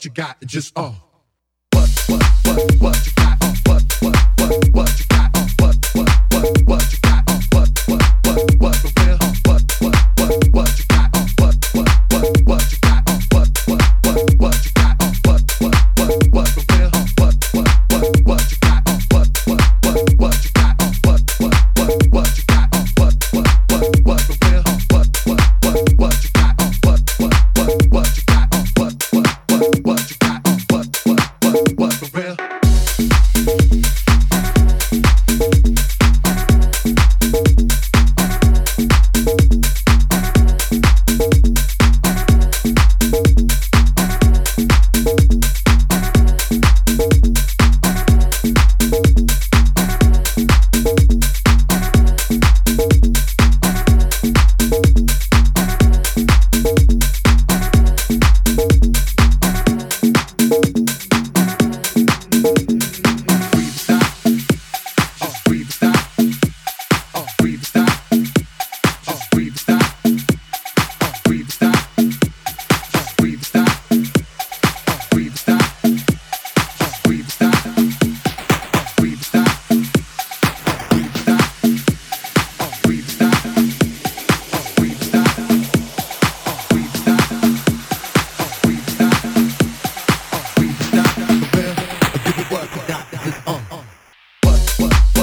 what you got just uh.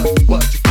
what, what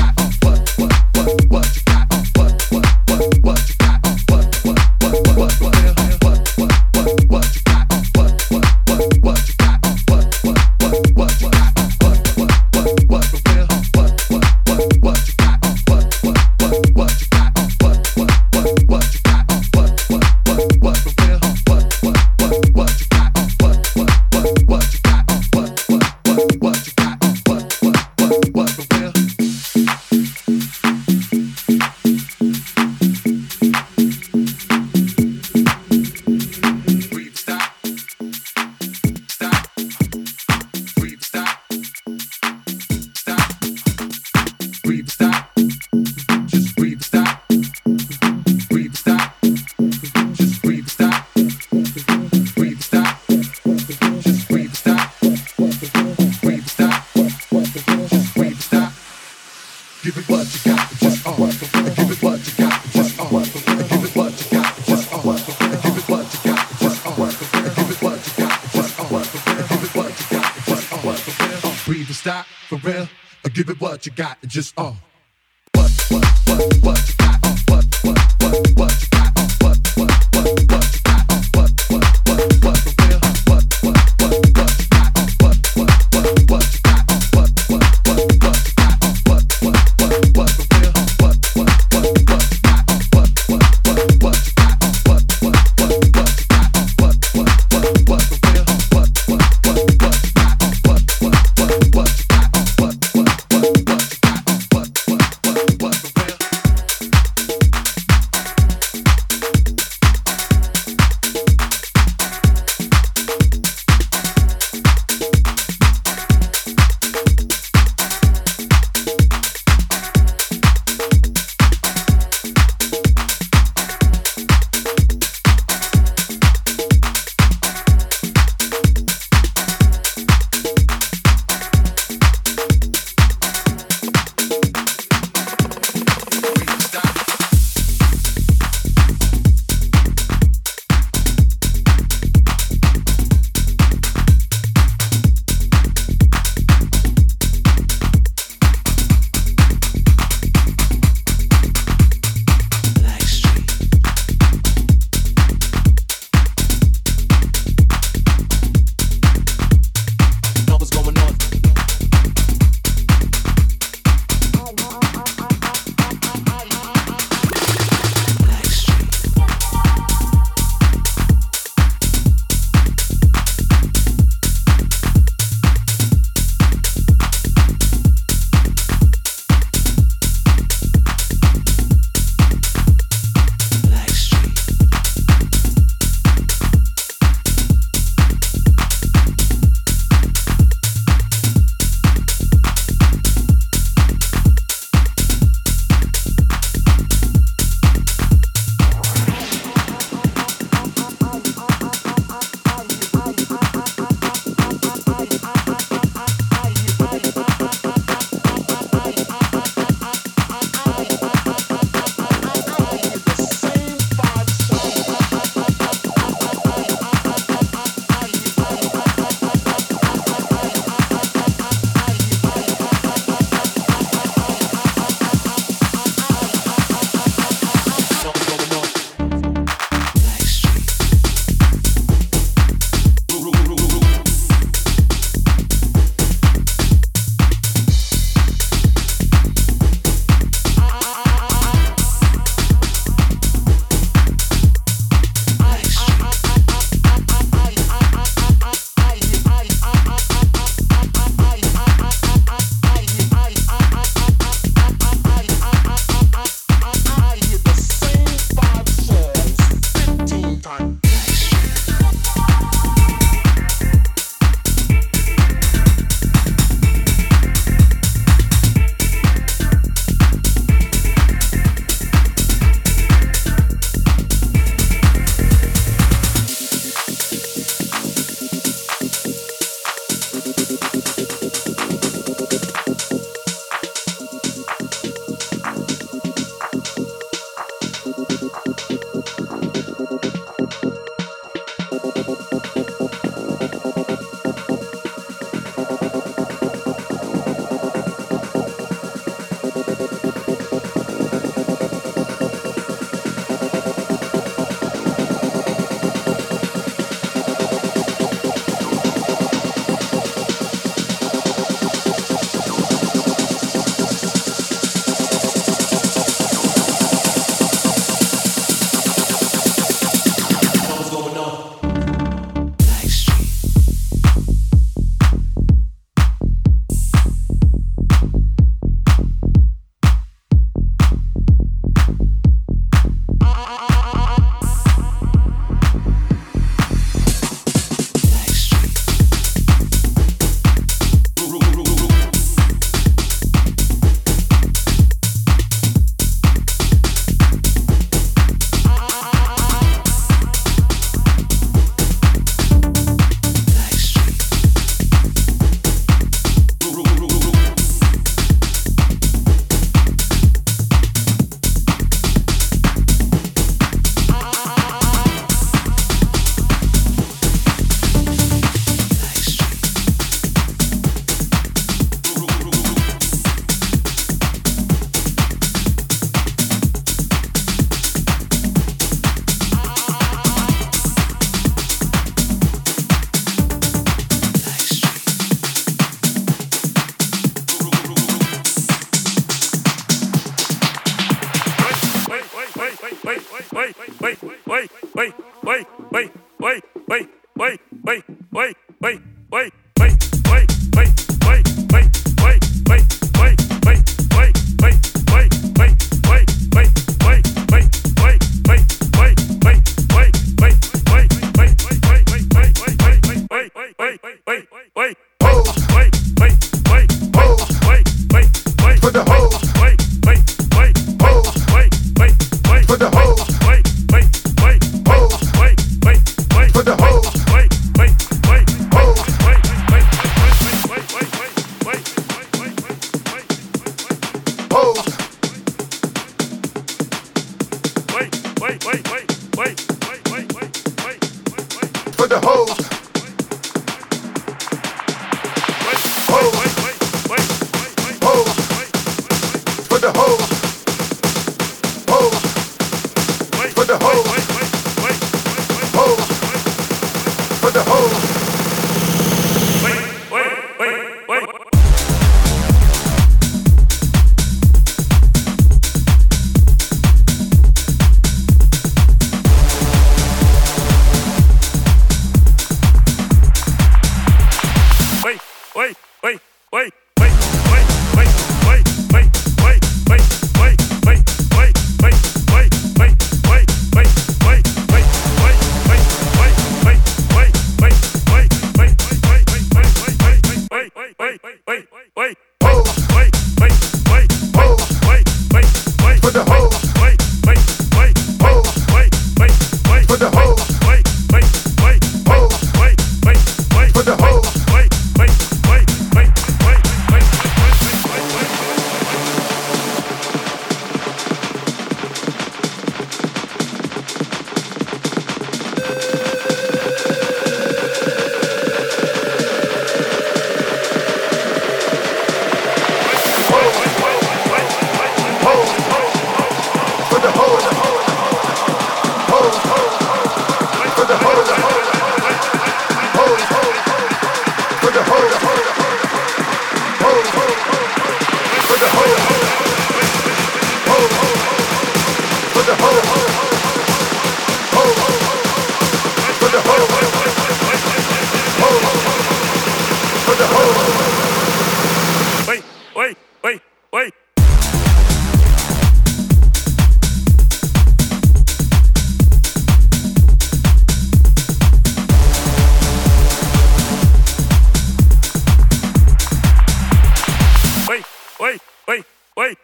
wait,